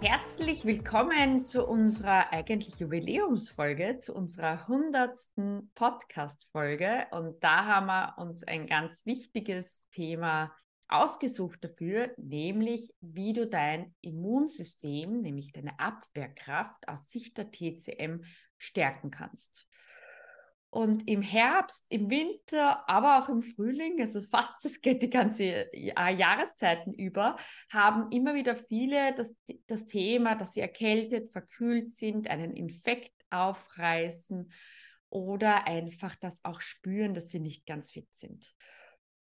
Herzlich willkommen zu unserer eigentlich Jubiläumsfolge, zu unserer 100. Podcast-Folge. Und da haben wir uns ein ganz wichtiges Thema ausgesucht dafür, nämlich wie du dein Immunsystem, nämlich deine Abwehrkraft aus Sicht der TCM stärken kannst. Und im Herbst, im Winter, aber auch im Frühling, also fast das geht die ganze Jahreszeiten über, haben immer wieder viele das, das Thema, dass sie erkältet, verkühlt sind, einen Infekt aufreißen oder einfach das auch spüren, dass sie nicht ganz fit sind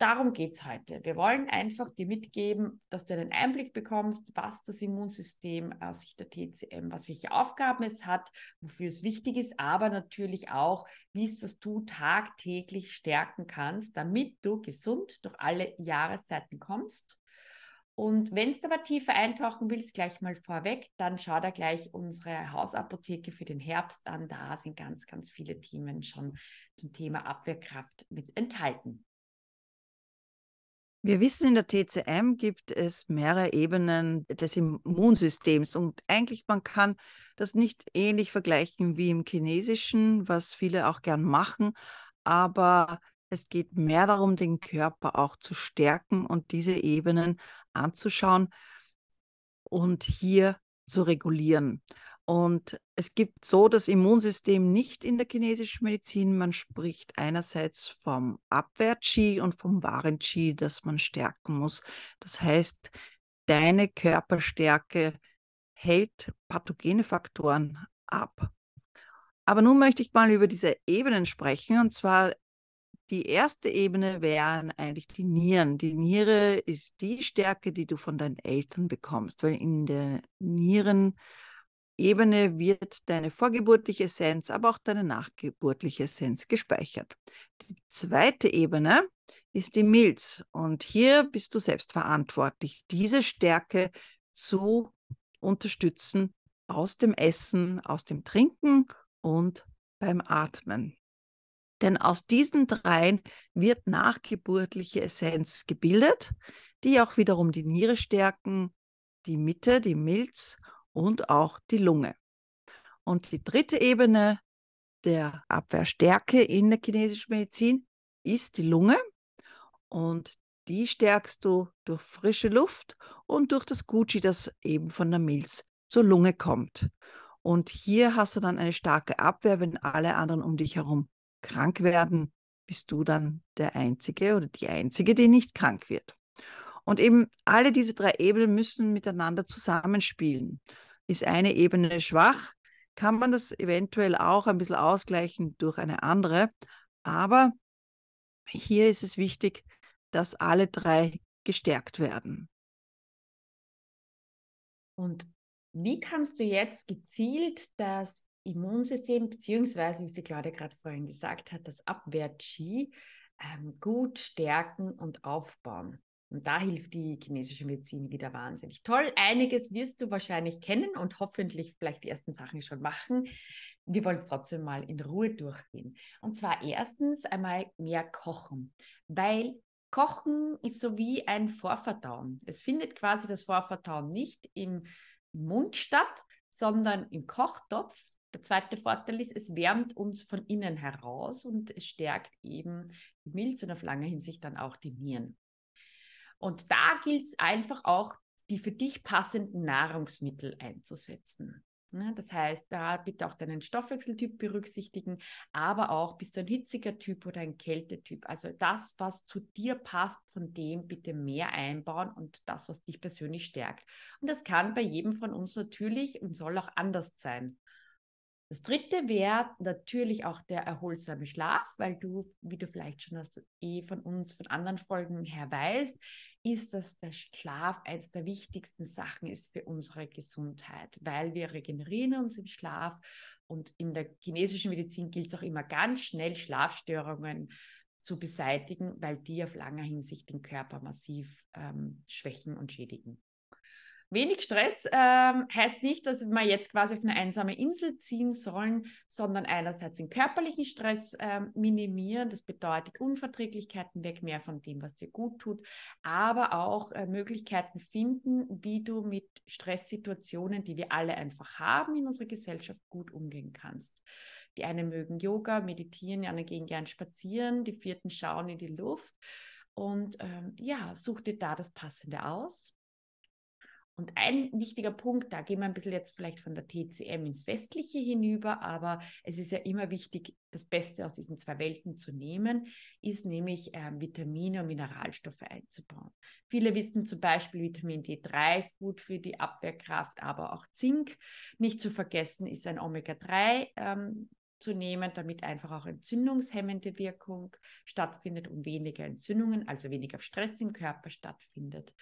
darum geht es heute. Wir wollen einfach dir mitgeben, dass du einen Einblick bekommst, was das Immunsystem aus Sicht der TCM, was welche Aufgaben es hat, wofür es wichtig ist, aber natürlich auch, wie es das du tagtäglich stärken kannst, damit du gesund durch alle Jahreszeiten kommst. Und wenn du aber tiefer eintauchen willst, gleich mal vorweg, dann schau da gleich unsere Hausapotheke für den Herbst an. Da sind ganz, ganz viele Themen schon zum Thema Abwehrkraft mit enthalten. Wir wissen, in der TCM gibt es mehrere Ebenen des Immunsystems und eigentlich man kann das nicht ähnlich vergleichen wie im Chinesischen, was viele auch gern machen, aber es geht mehr darum, den Körper auch zu stärken und diese Ebenen anzuschauen und hier zu regulieren. Und es gibt so das Immunsystem nicht in der chinesischen Medizin. Man spricht einerseits vom Abwehr-Qi und vom Waren-Qi, das man stärken muss. Das heißt, deine Körperstärke hält pathogene Faktoren ab. Aber nun möchte ich mal über diese Ebenen sprechen. Und zwar die erste Ebene wären eigentlich die Nieren. Die Niere ist die Stärke, die du von deinen Eltern bekommst, weil in der Nieren Ebene wird deine vorgeburtliche Essenz, aber auch deine nachgeburtliche Essenz gespeichert. Die zweite Ebene ist die Milz und hier bist du selbst verantwortlich, diese Stärke zu unterstützen aus dem Essen, aus dem Trinken und beim Atmen. Denn aus diesen dreien wird nachgeburtliche Essenz gebildet, die auch wiederum die Niere stärken, die Mitte, die Milz und auch die Lunge. Und die dritte Ebene der Abwehrstärke in der chinesischen Medizin ist die Lunge und die stärkst du durch frische Luft und durch das Gucci, das eben von der Milz zur Lunge kommt. Und hier hast du dann eine starke Abwehr, wenn alle anderen um dich herum krank werden, bist du dann der Einzige oder die Einzige, die nicht krank wird. Und eben alle diese drei Ebenen müssen miteinander zusammenspielen. Ist eine Ebene schwach, kann man das eventuell auch ein bisschen ausgleichen durch eine andere. Aber hier ist es wichtig, dass alle drei gestärkt werden. Und wie kannst du jetzt gezielt das Immunsystem, beziehungsweise, wie sie Claudia gerade vorhin gesagt hat, das Abwehr-Qi ähm, gut stärken und aufbauen? Und da hilft die chinesische Medizin wieder wahnsinnig toll. Einiges wirst du wahrscheinlich kennen und hoffentlich vielleicht die ersten Sachen schon machen. Wir wollen es trotzdem mal in Ruhe durchgehen. Und zwar erstens einmal mehr kochen, weil Kochen ist so wie ein Vorverdauen. Es findet quasi das Vorverdauen nicht im Mund statt, sondern im Kochtopf. Der zweite Vorteil ist, es wärmt uns von innen heraus und es stärkt eben die Milz und auf lange Hinsicht dann auch die Nieren. Und da gilt es einfach auch, die für dich passenden Nahrungsmittel einzusetzen. Ja, das heißt, da bitte auch deinen Stoffwechseltyp berücksichtigen, aber auch bist du ein hitziger Typ oder ein Kältetyp. Also das, was zu dir passt, von dem bitte mehr einbauen und das, was dich persönlich stärkt. Und das kann bei jedem von uns natürlich und soll auch anders sein. Das dritte wäre natürlich auch der erholsame Schlaf, weil du, wie du vielleicht schon aus, eh von uns, von anderen Folgen her weißt, ist, dass der Schlaf eines der wichtigsten Sachen ist für unsere Gesundheit, weil wir regenerieren uns im Schlaf und in der chinesischen Medizin gilt es auch immer ganz schnell, Schlafstörungen zu beseitigen, weil die auf langer Hinsicht den Körper massiv ähm, schwächen und schädigen. Wenig Stress ähm, heißt nicht, dass wir jetzt quasi auf eine einsame Insel ziehen sollen, sondern einerseits den körperlichen Stress ähm, minimieren. Das bedeutet Unverträglichkeiten weg, mehr von dem, was dir gut tut, aber auch äh, Möglichkeiten finden, wie du mit Stresssituationen, die wir alle einfach haben in unserer Gesellschaft, gut umgehen kannst. Die einen mögen Yoga, meditieren, die anderen gehen gern spazieren, die vierten schauen in die Luft. Und ähm, ja, such dir da das Passende aus und ein wichtiger Punkt, da gehen wir ein bisschen jetzt vielleicht von der TCM ins Westliche hinüber, aber es ist ja immer wichtig, das Beste aus diesen zwei Welten zu nehmen, ist nämlich äh, Vitamine und Mineralstoffe einzubauen. Viele wissen zum Beispiel, Vitamin D3 ist gut für die Abwehrkraft, aber auch Zink. Nicht zu vergessen ist ein Omega-3. Ähm, zu nehmen, damit einfach auch entzündungshemmende Wirkung stattfindet und weniger Entzündungen, also weniger Stress im Körper stattfindet.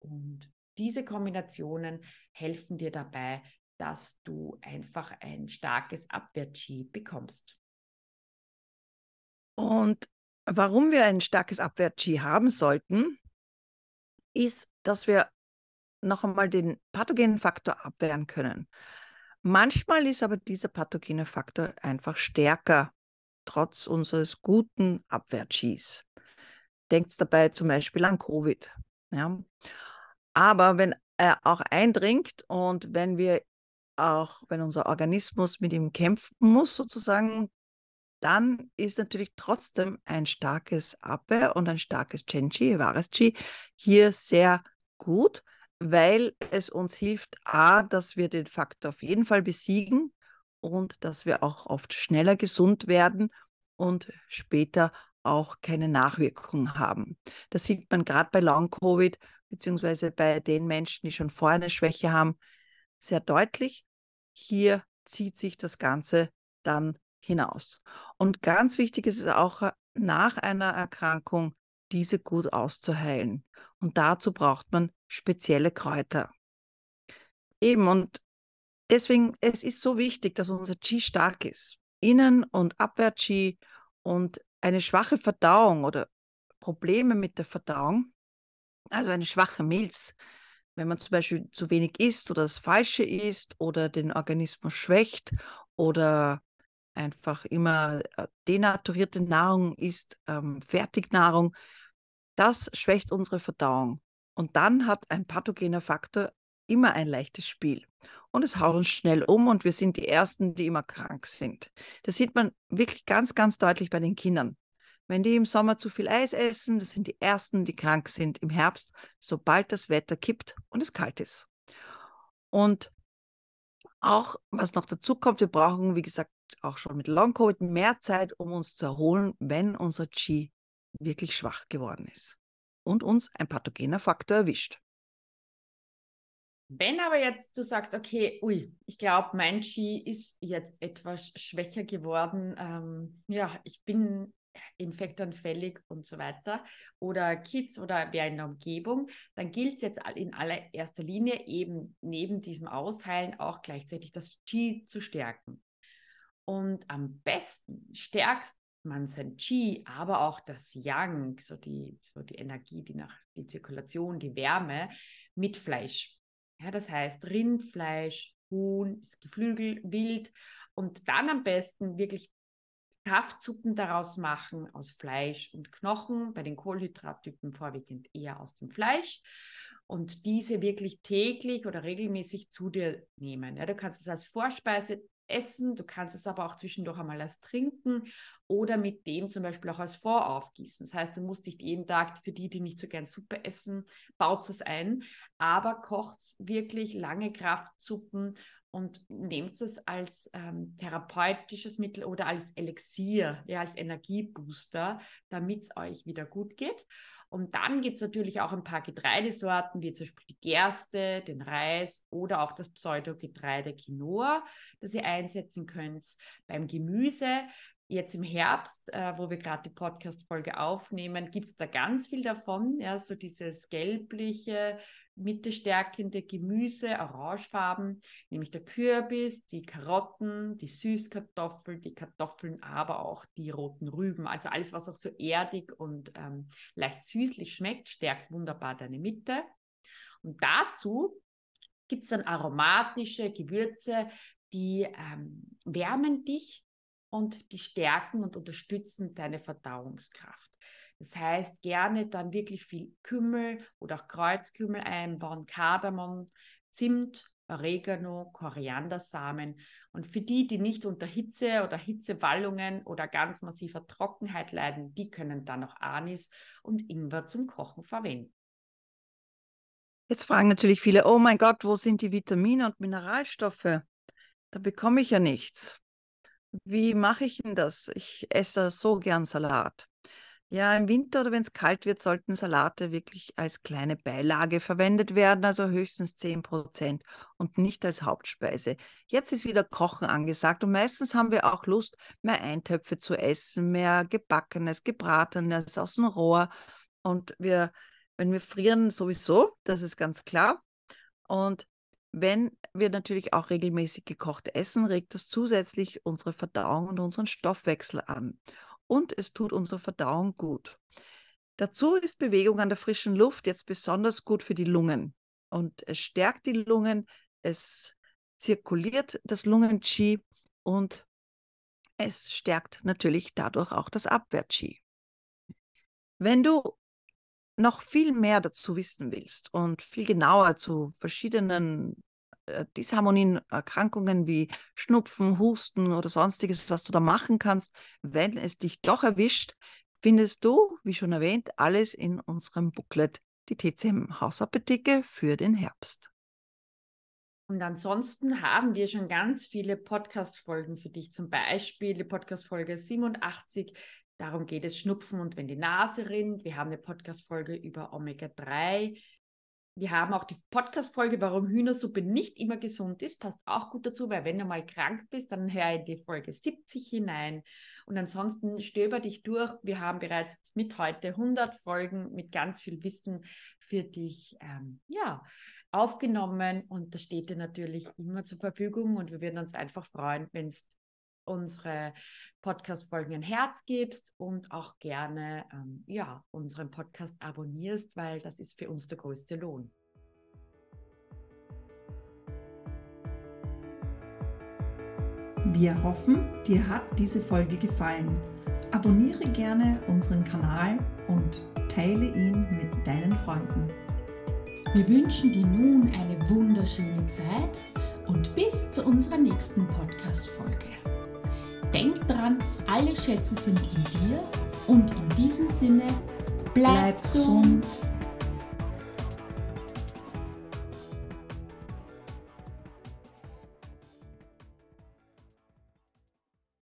Und diese Kombinationen helfen dir dabei, dass du einfach ein starkes Abwehr-Chi bekommst. Und warum wir ein starkes Abwehr-Chi haben sollten, ist, dass wir noch einmal den pathogenen Faktor abwehren können. Manchmal ist aber dieser pathogene Faktor einfach stärker, trotz unseres guten Abwehr-Chis. Denkt dabei zum Beispiel an Covid. Ja? Aber wenn er auch eindringt und wenn wir auch, wenn unser Organismus mit ihm kämpfen muss, sozusagen, dann ist natürlich trotzdem ein starkes Abwehr und ein starkes Chenchi, wahres Chi, hier sehr gut, weil es uns hilft, a, dass wir den Faktor auf jeden Fall besiegen und dass wir auch oft schneller gesund werden und später auch keine Nachwirkungen haben. Das sieht man gerade bei Long-Covid, beziehungsweise bei den Menschen, die schon vorher eine Schwäche haben, sehr deutlich. Hier zieht sich das Ganze dann hinaus. Und ganz wichtig ist es auch, äh, nach einer Erkrankung diese gut auszuheilen. Und dazu braucht man spezielle Kräuter. Eben, und deswegen, es ist so wichtig, dass unser Qi stark ist. Innen- und Abwehr-Qi und eine schwache Verdauung oder Probleme mit der Verdauung also eine schwache Milz, wenn man zum Beispiel zu wenig isst oder das Falsche isst oder den Organismus schwächt oder einfach immer äh, denaturierte Nahrung isst, ähm, Fertignahrung, das schwächt unsere Verdauung. Und dann hat ein pathogener Faktor immer ein leichtes Spiel. Und es haut uns schnell um und wir sind die Ersten, die immer krank sind. Das sieht man wirklich ganz, ganz deutlich bei den Kindern. Wenn die im Sommer zu viel Eis essen, das sind die Ersten, die krank sind im Herbst, sobald das Wetter kippt und es kalt ist. Und auch, was noch dazu kommt, wir brauchen, wie gesagt, auch schon mit Long Covid mehr Zeit, um uns zu erholen, wenn unser Qi wirklich schwach geworden ist und uns ein pathogener Faktor erwischt. Wenn aber jetzt du sagst, okay, ui, ich glaube, mein Qi ist jetzt etwas schwächer geworden, ähm, ja, ich bin infektanfällig und so weiter oder Kids oder wer in der Umgebung, dann gilt es jetzt in allererster Linie eben neben diesem Ausheilen auch gleichzeitig das Qi zu stärken. Und am besten stärkst man sein Qi, aber auch das Yang, so die, so die Energie, die nach die Zirkulation, die Wärme mit Fleisch. Ja, das heißt Rindfleisch, Huhn, Geflügel, Wild und dann am besten wirklich Kraftsuppen daraus machen aus Fleisch und Knochen, bei den Kohlenhydrattypen vorwiegend eher aus dem Fleisch und diese wirklich täglich oder regelmäßig zu dir nehmen. Ja, du kannst es als Vorspeise essen, du kannst es aber auch zwischendurch einmal als trinken oder mit dem zum Beispiel auch als Voraufgießen. Das heißt, du musst nicht jeden Tag, für die, die nicht so gern Suppe essen, baut es ein, aber kocht wirklich lange Kraftsuppen und nehmt es als ähm, therapeutisches Mittel oder als Elixier, ja, als Energiebooster, damit es euch wieder gut geht. Und dann gibt es natürlich auch ein paar Getreidesorten, wie zum Beispiel die Gerste, den Reis oder auch das Pseudogetreide Quinoa, das ihr einsetzen könnt. Beim Gemüse jetzt im Herbst, äh, wo wir gerade die Podcast-Folge aufnehmen, gibt es da ganz viel davon. Ja, so dieses gelbliche, mittestärkende Gemüse, Orangefarben, nämlich der Kürbis, die Karotten, die Süßkartoffeln, die Kartoffeln, aber auch die roten Rüben. Also alles, was auch so erdig und ähm, leicht süßlich schmeckt, stärkt wunderbar deine Mitte. Und dazu gibt es dann aromatische Gewürze, die ähm, wärmen dich und die stärken und unterstützen deine Verdauungskraft. Das heißt, gerne dann wirklich viel Kümmel oder auch Kreuzkümmel einbauen, Kardamom, Zimt, Oregano, Koriandersamen. Und für die, die nicht unter Hitze oder Hitzewallungen oder ganz massiver Trockenheit leiden, die können dann auch Anis und Ingwer zum Kochen verwenden. Jetzt fragen natürlich viele, oh mein Gott, wo sind die Vitamine und Mineralstoffe? Da bekomme ich ja nichts. Wie mache ich denn das? Ich esse so gern Salat. Ja, im Winter oder wenn es kalt wird, sollten Salate wirklich als kleine Beilage verwendet werden, also höchstens 10 Prozent und nicht als Hauptspeise. Jetzt ist wieder Kochen angesagt und meistens haben wir auch Lust, mehr Eintöpfe zu essen, mehr gebackenes, gebratenes aus dem Rohr. Und wir, wenn wir frieren, sowieso, das ist ganz klar. Und wenn wir natürlich auch regelmäßig gekocht essen, regt das zusätzlich unsere Verdauung und unseren Stoffwechsel an und es tut unserer Verdauung gut. Dazu ist Bewegung an der frischen Luft jetzt besonders gut für die Lungen und es stärkt die Lungen, es zirkuliert das Lungen-Qi und es stärkt natürlich dadurch auch das Abwehr-Qi. Wenn du noch viel mehr dazu wissen willst und viel genauer zu verschiedenen Disharmonien, Erkrankungen wie Schnupfen, Husten oder sonstiges, was du da machen kannst, wenn es dich doch erwischt, findest du, wie schon erwähnt, alles in unserem Booklet, die TCM Hausapotheke für den Herbst. Und ansonsten haben wir schon ganz viele Podcast-Folgen für dich. Zum Beispiel die Podcast-Folge 87. Darum geht es Schnupfen und wenn die Nase rinnt. Wir haben eine Podcast-Folge über Omega-3 wir haben auch die Podcast-Folge, warum Hühnersuppe nicht immer gesund ist. Passt auch gut dazu, weil wenn du mal krank bist, dann hör in die Folge 70 hinein. Und ansonsten stöber dich durch. Wir haben bereits mit heute 100 Folgen mit ganz viel Wissen für dich, ähm, ja, aufgenommen. Und das steht dir natürlich immer zur Verfügung. Und wir würden uns einfach freuen, wenn es unsere Podcast-Folgen ein Herz gibst und auch gerne ähm, ja, unseren Podcast abonnierst, weil das ist für uns der größte Lohn. Wir hoffen, dir hat diese Folge gefallen. Abonniere gerne unseren Kanal und teile ihn mit deinen Freunden. Wir wünschen dir nun eine wunderschöne Zeit und bis zu unserer nächsten Podcast-Folge. Denk dran, alle Schätze sind in dir und in diesem Sinne, bleib, bleib gesund. gesund